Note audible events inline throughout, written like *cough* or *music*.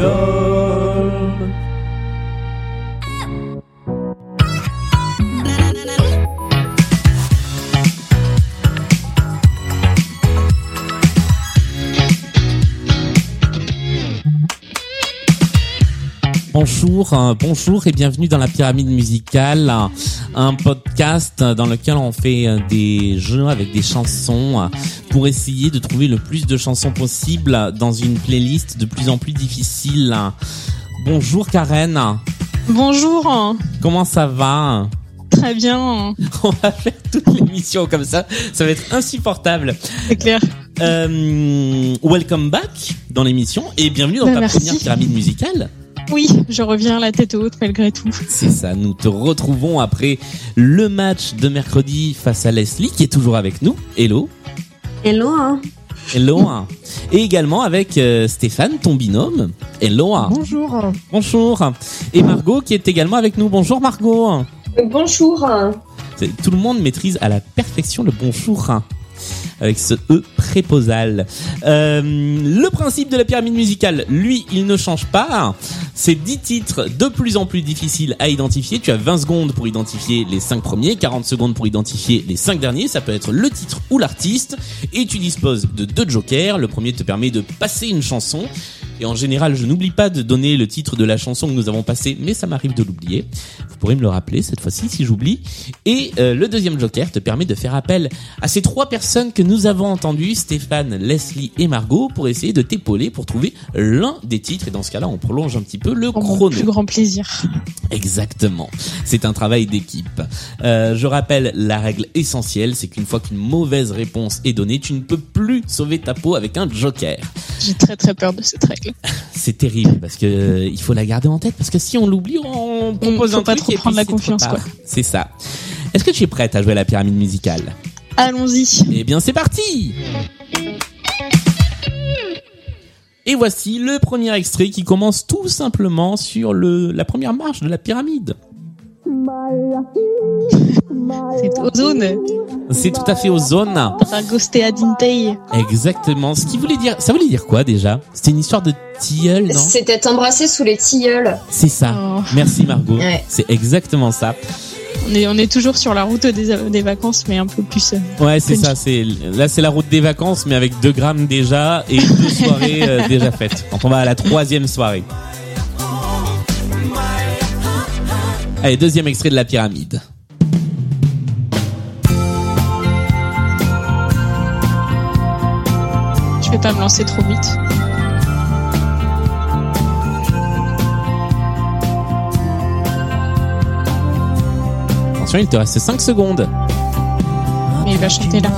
go. Bonjour, euh, bonjour et bienvenue dans la pyramide musicale, un- podcast dans lequel on fait euh, des jeux avec des chansons euh, pour essayer de trouver le plus de chansons possible dans une playlist de plus en plus difficile. Bonjour Karen, Bonjour, comment ça va? Très bien, *laughs* On va faire toute l'émission comme ça, ça va être insupportable. c'est clair. Euh, welcome back dans l'émission et bienvenue dans Bah, ta merci. première pyramide musicale. Oui, je reviens la tête haute malgré tout. C'est ça, nous te retrouvons après le match de mercredi face à Leslie qui est toujours avec nous. Hello. Hello, hein. Hello. hein. Et également avec euh, Stéphane, ton binôme. Hello. hein. Bonjour. Bonjour. Et Margot qui est également avec nous. Bonjour Margot. Bonjour. C'est- Tout le monde maîtrise à la perfection le bonjour. Avec ce E préposal. Euh, le principe de la pyramide musicale, lui, il ne change pas. C'est 10 titres de plus en plus difficiles à identifier. Tu as 20 secondes pour identifier les 5 premiers, 40 secondes pour identifier les 5 derniers. Ça peut être le titre ou l'artiste. Et tu disposes de deux jokers. Le premier te permet de passer une chanson. Et en général, je n'oublie pas de donner le titre de la chanson que nous avons passée, mais ça m'arrive de l'oublier. Vous pourrez me le rappeler cette fois-ci si j'oublie. Et euh, le deuxième joker te permet de faire appel à ces trois personnes que nous avons entendues, Stéphane, Leslie et Margot, pour essayer de t'épauler pour trouver l'un des titres. Et dans ce cas-là, on prolonge un petit peu le chrono. plus grand plaisir. Exactement. C'est un travail d'équipe. Euh, je rappelle la règle essentielle, c'est qu'une fois qu'une mauvaise réponse est donnée, tu ne peux plus sauver ta peau avec un joker. J'ai très très peur de cette règle. *laughs* C'est terrible parce que euh, il faut la garder en tête parce que si on l'oublie, on propose faut un pas truc trop et prendre la confiance, quoi. C'est ça. Est-ce que tu es prête à jouer à la pyramide musicale? Allons-y. Eh bien, c'est parti Et voici le premier extrait qui commence tout simplement sur le la première marche de la pyramide. C'est Ozone. C'est tout à fait aux zones. Ragostea Dintei. Exactement. Ce qui voulait dire, ça voulait dire quoi déjà? C'était une histoire de tilleul, non? C'était embrassé sous les tilleuls. C'est ça. Oh. Merci Margot. Ouais. C'est exactement ça. On est, on est toujours sur la route des, des vacances, mais un peu plus. euh, Ouais, c'est ça. C'est là, c'est la route des vacances, mais avec 2 grammes déjà et deux *laughs* soirées euh, déjà faites. Quand on va à la troisième soirée. Allez, deuxième extrait de la pyramide. Je vais pas me lancer trop vite. Attention, il te reste 5 secondes. Mais il va chanter là.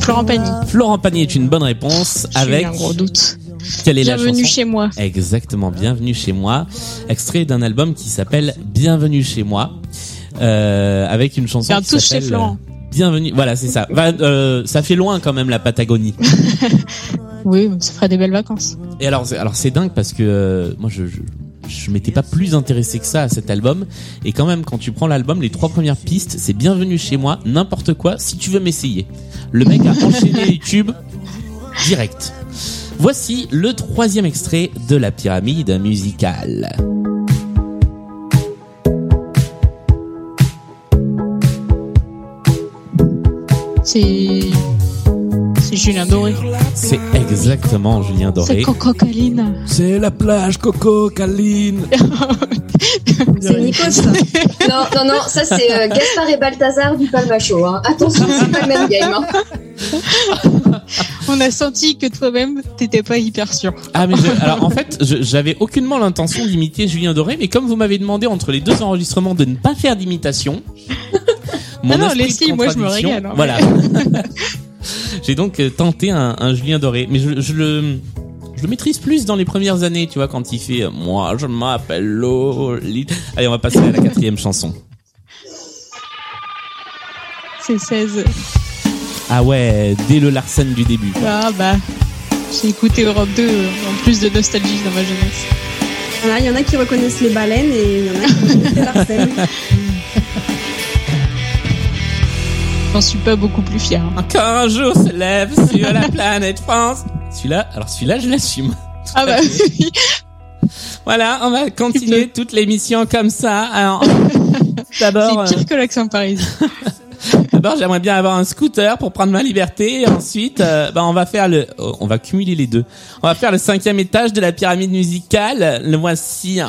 Florent Pagny. Florent Pagny est une bonne réponse. Avec un gros doute. Quelle est la Bienvenue chez moi. Exactement, Bienvenue chez moi. Extrait d'un album qui s'appelle Bienvenue chez moi. Euh, avec une chanson Bien qui chez s'appelle, Florent. euh, Bienvenue, voilà, c'est ça. Euh, ça fait loin quand même la Patagonie. *laughs* Oui, ça fera des belles vacances. Et alors, c'est- alors c'est dingue parce que euh, moi je je, je m'étais pas plus intéressé que ça à cet album. Et quand même, quand tu prends l'album, les trois premières pistes, c'est Bienvenue chez moi, n'importe quoi. Si tu veux m'essayer, le mec a enchaîné les tubes direct. Voici le troisième extrait de la pyramide musicale. C'est. C'est Julien Doré. C'est exactement Julien C'est Doré. Coco Caline. C'est la plage Coco Caline. *laughs* C'est Nico, ça. non, non, non, ça c'est euh, Gaspard et Balthazar du Palmacho. Hein. Attention, c'est pas le même game. Hein. *laughs* On a senti que toi-même, t'étais pas hyper sûr. Ah mais alors en fait j'avais aucunement l'intention d'imiter Julien Doré mais comme vous m'avez demandé entre les deux enregistrements de ne pas faire d'imitation mon Ah non, de Leslie, moi, je me régale, hein. voilà *laughs* j'ai donc euh, tenté un, un Julien Doré mais je, je le je le maîtrise plus dans les premières années tu vois quand il fait euh, moi je m'appelle Lolita allez on va passer à la quatrième chanson C'est 16. Ah ouais dès le Larsen du début Ah bah. J'ai écouté Europe 2 euh, en plus de nostalgie dans ma jeunesse. Voilà, il y en a qui reconnaissent les baleines et il y en a qui reconnaissent les Larsen. *laughs* J'en suis pas beaucoup plus fier. Quand un jour se lève sur la planète France celui-là alors celui-là je l'assume Ah bah *laughs* oui. Voilà, on va continuer *laughs* toute l'émission comme ça. Alors, d'abord, C'est euh, pire que l'accent parisien. J'aimerais bien avoir un scooter pour prendre ma liberté. Et ensuite, euh, bah, on va faire le, oh, on va cumuler les deux. On va faire le cinquième étage de la pyramide musicale. Le voici.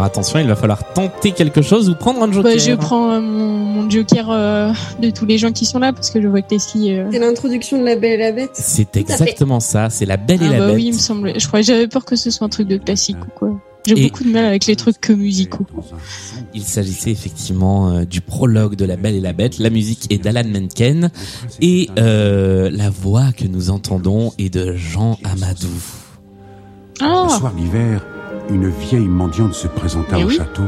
Alors attention, il va falloir tenter quelque chose ou prendre un joker. Bah, je prends euh, mon, mon joker euh, de tous les gens qui sont là parce que je vois que Leslie. Euh... C'est l'introduction de La Belle et la Bête. C'est exactement ça. C'est la Belle et Ah la bah Bête. oui, il me semblait. Je crois j'avais peur que ce soit un truc de classique ou quoi. J'ai Et- beaucoup de mal avec les trucs que musicaux. Il s'agissait effectivement euh, du prologue de La Belle et la Bête. La musique est d'Alan Menken et euh, la voix que nous entendons est de Jean Amadou. Ah, Un soir d'hiver, une vieille mendiante se présenta Mais au oui. château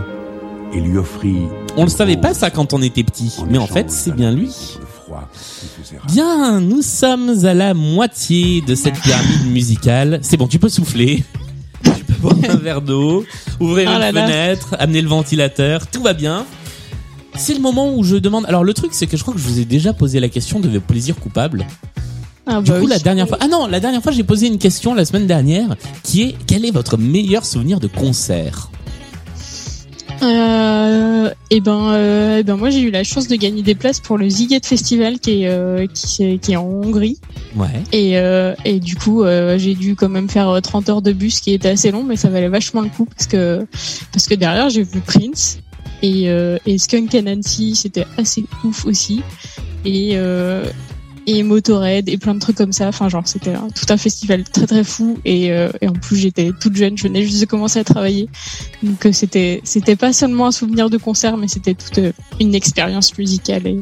et lui offrit. On le savait pas ça quand on était petit, mais en fait c'est bien lui. Bien, nous sommes à la moitié de cette pyramide musicale. C'est bon, tu peux souffler. *laughs* Tu peux boire un verre d'eau, ouvrir Oh une là. fenêtre, amener le ventilateur, tout va bien. C'est le moment où je demande. Alors le truc, c'est que je crois que je vous ai déjà posé la question de plaisir coupable. Ah Du bah coup, oui. la dernière fois. Ah non, la dernière fois, j'ai posé une question la semaine dernière, qui est quel est votre meilleur souvenir de concert? Euh, et ben, euh, eh ben moi j'ai eu la chance de gagner des places pour le Ziget Festival qui est euh, qui, est- qui est en Hongrie Ouais. et euh, et du coup j'ai dû quand même faire euh, 30 heures de bus qui était assez long mais ça valait vachement le coup parce que parce que derrière j'ai vu Prince et et Skunk Nancy c'était assez ouf aussi et et Motorhead et plein de trucs comme ça enfin genre c'était tout un festival très très fou et, euh, et en plus j'étais toute jeune je venais juste de commencer à travailler donc euh, c'était c'était pas seulement un souvenir de concert mais c'était toute euh, une expérience musicale et,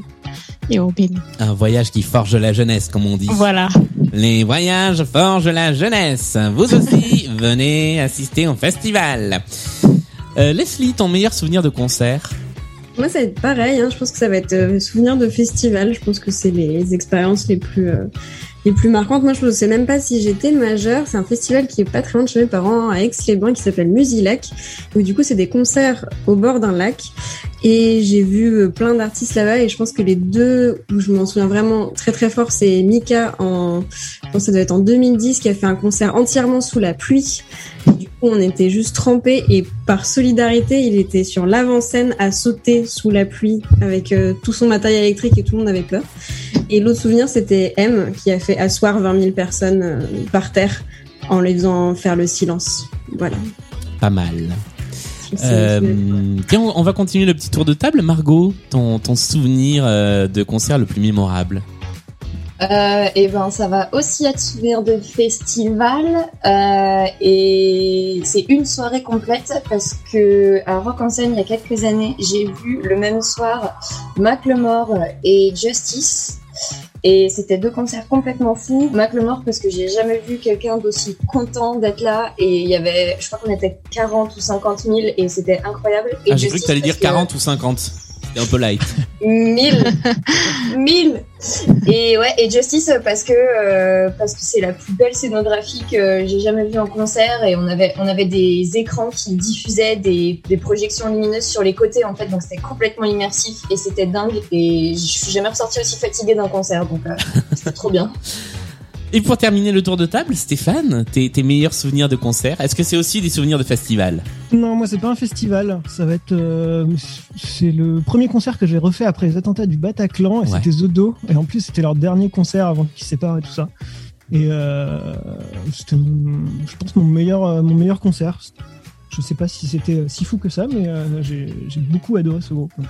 et européenne Un voyage qui forge la jeunesse, comme on dit. voilà Les voyages forgent la jeunesse. Vous aussi, venez assister au festival. Euh, Leslie, ton meilleur souvenir de concert? Moi, ça va être pareil. Hein. Je pense que ça va être euh, souvenir de festival. Je pense que c'est les, expériences les plus euh, les plus marquantes. Moi, je ne sais même pas si j'étais majeure. C'est un festival qui est pas très loin de chez mes parents, à Aix-les-Bains, qui s'appelle Musilac. Où du coup, c'est des concerts au bord d'un lac. Et j'ai vu euh, plein d'artistes là-bas. Et je pense que les deux où je m'en souviens vraiment très très fort, c'est Mika en, je pense que ça doit être en 2010, qui a fait un concert entièrement sous la pluie. Du coup, on était juste trempés et par solidarité, il était sur l'avant-scène à sauter sous la pluie avec euh, tout son matériel électrique et tout le monde avait peur. Et l'autre souvenir, c'était M qui a fait asseoir 20 000 personnes euh, par terre en les faisant faire le silence. Voilà. Pas mal. Euh, tiens, on va continuer le petit tour de table. Margot, ton, ton souvenir euh, de concert le plus mémorable? Euh, et ben ça va aussi être souvenir de festival euh, et c'est une soirée complète parce que à Rock en scène il y a quelques années j'ai vu le même soir Macklemore et Justice et c'était deux concerts complètement fous. Macklemore parce que j'ai jamais vu quelqu'un d'aussi content d'être là. Et il y avait je crois qu'on était 40 ou 50 000 et c'était incroyable. Et Ah, j'ai cru que t'allais dire parce que- 40 ou 50. C'était un peu light. 1000 1000 *laughs* et ouais et Justice parce que euh, parce que c'est la plus belle scénographie que j'ai jamais vue en concert et on avait on avait des écrans qui diffusaient des, des projections lumineuses sur les côtés en fait donc c'était complètement immersif et c'était dingue et je suis jamais ressortie aussi fatiguée d'un concert donc euh, c'était trop bien *laughs* Et pour terminer le tour de table, Stéphane, tes, tes meilleurs souvenirs de concert Est-ce que c'est aussi des souvenirs de festival? Non, moi c'est pas un festival. Ça va être, euh, c'est le premier concert que j'ai refait après les attentats du Bataclan et Ouais. c'était Zodo. Et en plus c'était leur dernier concert avant qu'ils se séparent et tout ça. Et euh, c'était, je pense mon meilleur, euh, mon meilleur concert. Je sais pas si c'était si fou que ça, mais euh, j'ai, beaucoup adoré ce groupe. Donc.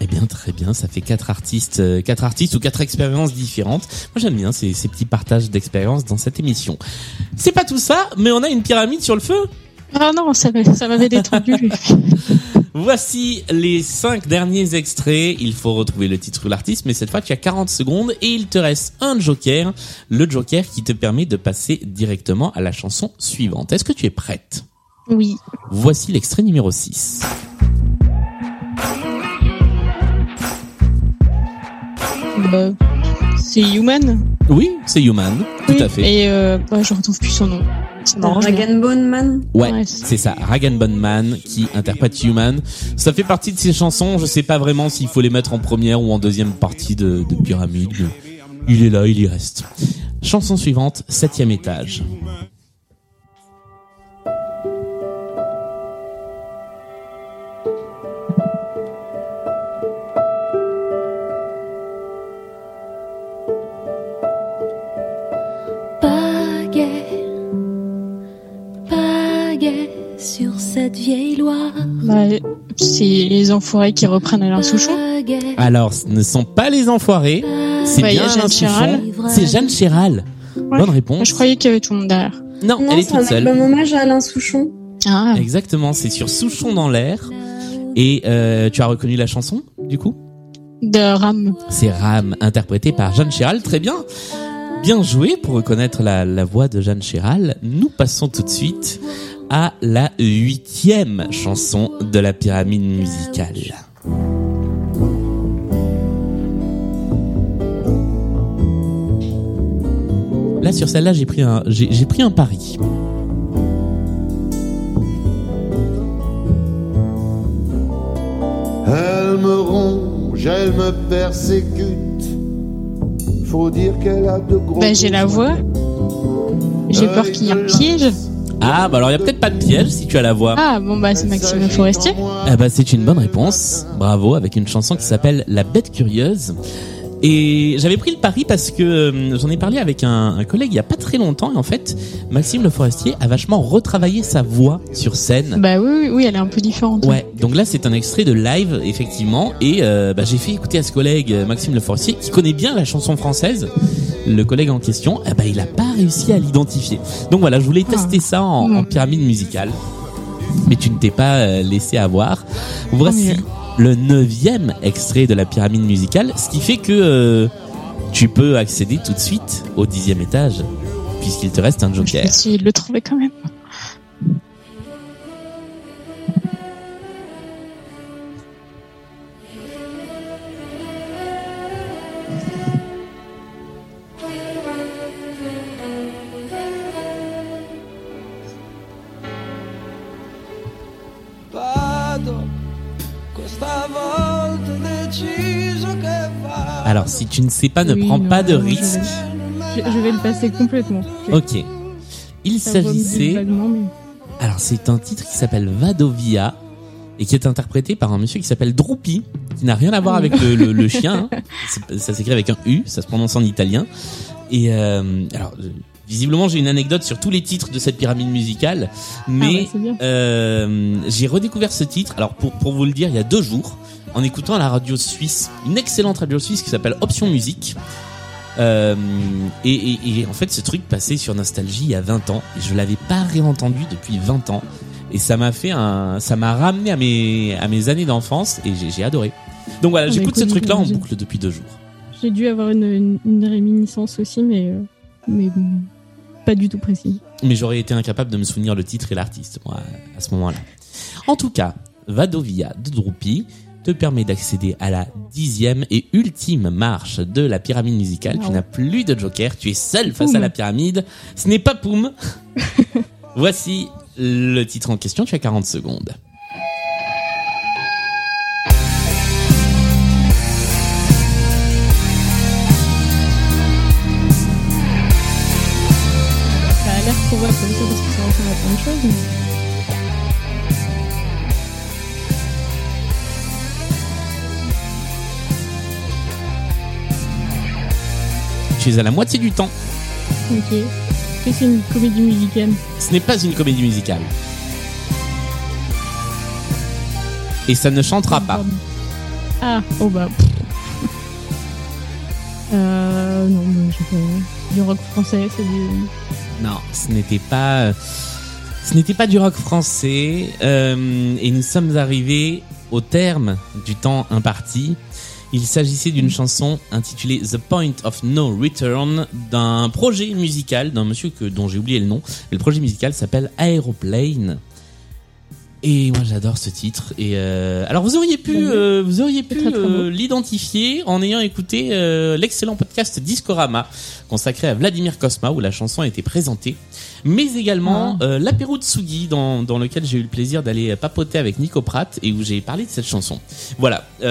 Eh bien, très bien. Ça fait quatre artistes, euh, quatre artistes ou quatre expériences différentes. Moi, j'aime bien ces, ces petits partages d'expériences dans cette émission. C'est pas tout ça, mais on a une pyramide sur le feu. ah non ça ça m'avait détendu *laughs* Voici les cinq derniers extraits. Il faut retrouver le titre ou l'artiste, mais cette fois, tu as 40 secondes et il te reste un joker. Le joker qui te permet de passer directement à la chanson suivante. Est-ce que tu es prête? oui Voici l'extrait numéro 6. Bah, C'est Human. Oui, c'est Human, tout Oui, à fait. Et euh, bah, je retrouve plus son nom. Ça m'arrange bien. Dragon Bone Man. Ouais, Ouais, c'est ça, Rag and Bone Man qui interprète Human. Ça fait partie de ses chansons, je sais pas vraiment s'il faut les mettre en première ou en deuxième partie de, de Pyramide. mais Il est là, il y reste. Chanson suivante, septième étage. Bah, c'est les enfoirés qui reprennent Alain Souchon. Alors, ce ne sont pas les enfoirés, c'est Ouais, y bien Alain Chéral. Souchon. C'est Jeanne Chéral. Ouais. Bonne réponse. Je croyais qu'il y avait tout le monde derrière. Non, Non, elle est c'est un toute seule. album hommage à Alain Souchon. Ah, Exactement, c'est sur Souchon dans l'air. Et euh, tu as reconnu la chanson, du coup? De Ram. C'est Ram, interprété par Jeanne Chéral. Très bien. Bien joué pour reconnaître la, la voix de Jeanne Chéral. Nous passons tout de suite à la huitième chanson de la pyramide musicale. Là, sur celle-là, j'ai pris un, j'ai pris un pari. Elle me ronge, elle me persécute. Faut dire qu'elle a de gros. Bah, j'ai la voix. J'ai peur qu'il y ait un piège. Ah, bah alors il y a peut-être pas de piège si tu as la voix. Ah, bon, bah, c'est Maxime Forestier. Eh ben, c'est une bonne réponse. Bravo, avec une chanson qui s'appelle La Bête Curieuse. Et j'avais pris le pari parce que euh, j'en ai parlé avec un, un collègue il y a pas très longtemps et en fait Maxime Le Forestier a vachement retravaillé sa voix sur scène. Bah oui, oui, oui, elle est un peu différente. Ouais, donc là c'est un extrait de live effectivement et euh, bah, j'ai fait écouter à ce collègue euh, Maxime Le Forestier qui connaît bien la chanson française. Le collègue en question, eh ben, il a pas réussi à l'identifier. Donc voilà, je voulais tester ça en, en pyramide musicale, mais tu ne t'es pas euh, laissé avoir. Voici le neuvième extrait de la pyramide musicale, ce qui fait que euh, tu peux accéder tout de suite au dixième étage, puisqu'il te reste un Je vais joker. essayer de le trouver quand même. Alors si tu ne sais pas, ne Oui, prends non, pas de je risque. Je, je vais le passer complètement. Ok. Il s'agissait mais- Alors c'est un titre qui s'appelle Vadovia et qui est interprété par un monsieur qui s'appelle Drupi, qui n'a rien à voir avec le, le- le chien. hein. *laughs* Ça s'écrit avec un U, ça se prononce en italien. Et euh, alors visiblement j'ai une anecdote sur tous les titres de cette pyramide musicale, mais Ah ouais, euh, j'ai redécouvert ce titre. Alors pour pour vous le dire, il y a deux jours, en écoutant à la radio suisse, une excellente radio suisse qui s'appelle Option Musique. Euh, et, et- et en fait, ce truc passait sur Nostalgie il y a 20 ans et je l'avais pas réentendu depuis 20 ans. Et ça m'a fait un, ça m'a ramené à mes, à mes années d'enfance et j'ai, adoré. Donc voilà, Ah, j'écoute bah, ce écoute, truc-là en boucle depuis deux jours. J'ai dû avoir une, une, une réminiscence aussi, mais, euh, mais bon, pas du tout précis. Mais j'aurais été incapable de me souvenir le titre et l'artiste, moi, à ce moment-là. En tout cas, Vadovia de Drupi te permet d'accéder à la dixième et ultime marche de la pyramide musicale. Tu Wow. n'as plus de joker, tu es seul face Poum. à la pyramide. Ce n'est pas Poum. *laughs* Voici le titre en question, tu as 40 secondes. Ça ressemble à plein de choses. mais- Tu es à la moitié du temps. Ok. Que c'est une comédie musicale Ce n'est pas une comédie musicale. Et ça ne chantera pas. Ah, oh bah. Euh, non, mais je sais pas. Du rock français, c'est du. Non, ce n'était pas, ce n'était pas du rock français. euh, et nous sommes arrivés au terme du temps imparti. Il s'agissait d'une chanson intitulée The Point of No Return d'un projet musical d'un monsieur que, dont j'ai oublié le nom. Le projet musical s'appelle Aeroplane. Et moi j'adore ce titre. Et euh, alors vous auriez pu, euh, vous auriez pu euh, l'identifier en ayant écouté l'excellent podcast Discorama consacré à Vladimir Kosma où la chanson a été présentée, mais également Ah. l'apéro de Sugi dans, dans lequel j'ai eu le plaisir d'aller papoter avec Nico Pratt et où j'ai parlé de cette chanson. Voilà. Ah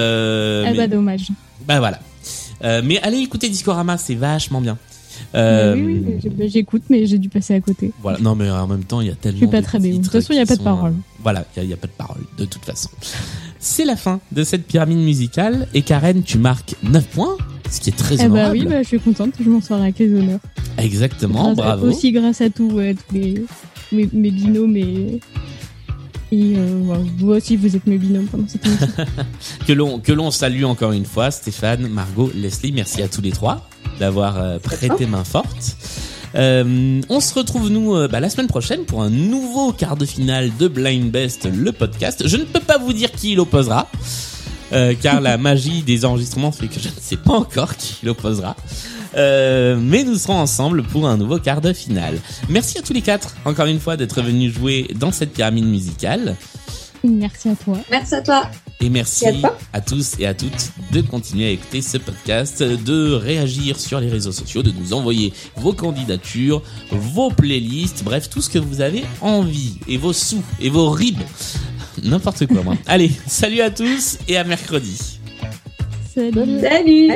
mais- bah dommage. bah voilà. Mais allez écouter Discorama, c'est vachement bien. Euh, oui, oui, bah, j'écoute, mais j'ai dû passer à côté. Voilà. Non, mais en même temps, il y a tellement. suis pas très bien. De toute façon, il y a pas de sont, parole. Voilà, il y, a- pas de parole, de toute façon. C'est la fin de cette pyramide musicale. Et Karen, tu marques 9 points, ce qui est très Eh bah honorable. oui, bah, je suis contente, je m'en sors avec les honneurs. Exactement, Grâce à- bravo. Aussi grâce à tous, ouais, tous les, mes, mes binômes et, et euh, vous aussi vous êtes mes binômes pendant cette émission. *laughs* Que l'on que l'on salue encore une fois, Stéphane, Margot, Leslie. Merci à tous les trois d'avoir euh, prêté main forte. Euh, on se retrouve nous euh, bah, la semaine prochaine pour un nouveau quart de finale de Blind Best, le podcast. Je ne peux pas vous dire qui il opposera, euh, car la magie des enregistrements fait que je ne sais pas encore qui il opposera. Euh, mais nous serons ensemble pour un nouveau quart de finale. Merci à tous les quatre, encore une fois, d'être venus jouer dans cette pyramide musicale. Merci à toi. Merci à toi. Et merci à tous et à toutes de continuer à écouter ce podcast, de réagir sur les réseaux sociaux, de nous envoyer vos candidatures, vos playlists, bref, tout ce que vous avez envie, et vos sous, et vos ribs. *laughs* N'importe quoi, moi. Allez, salut à tous et à mercredi. Salut. Salut.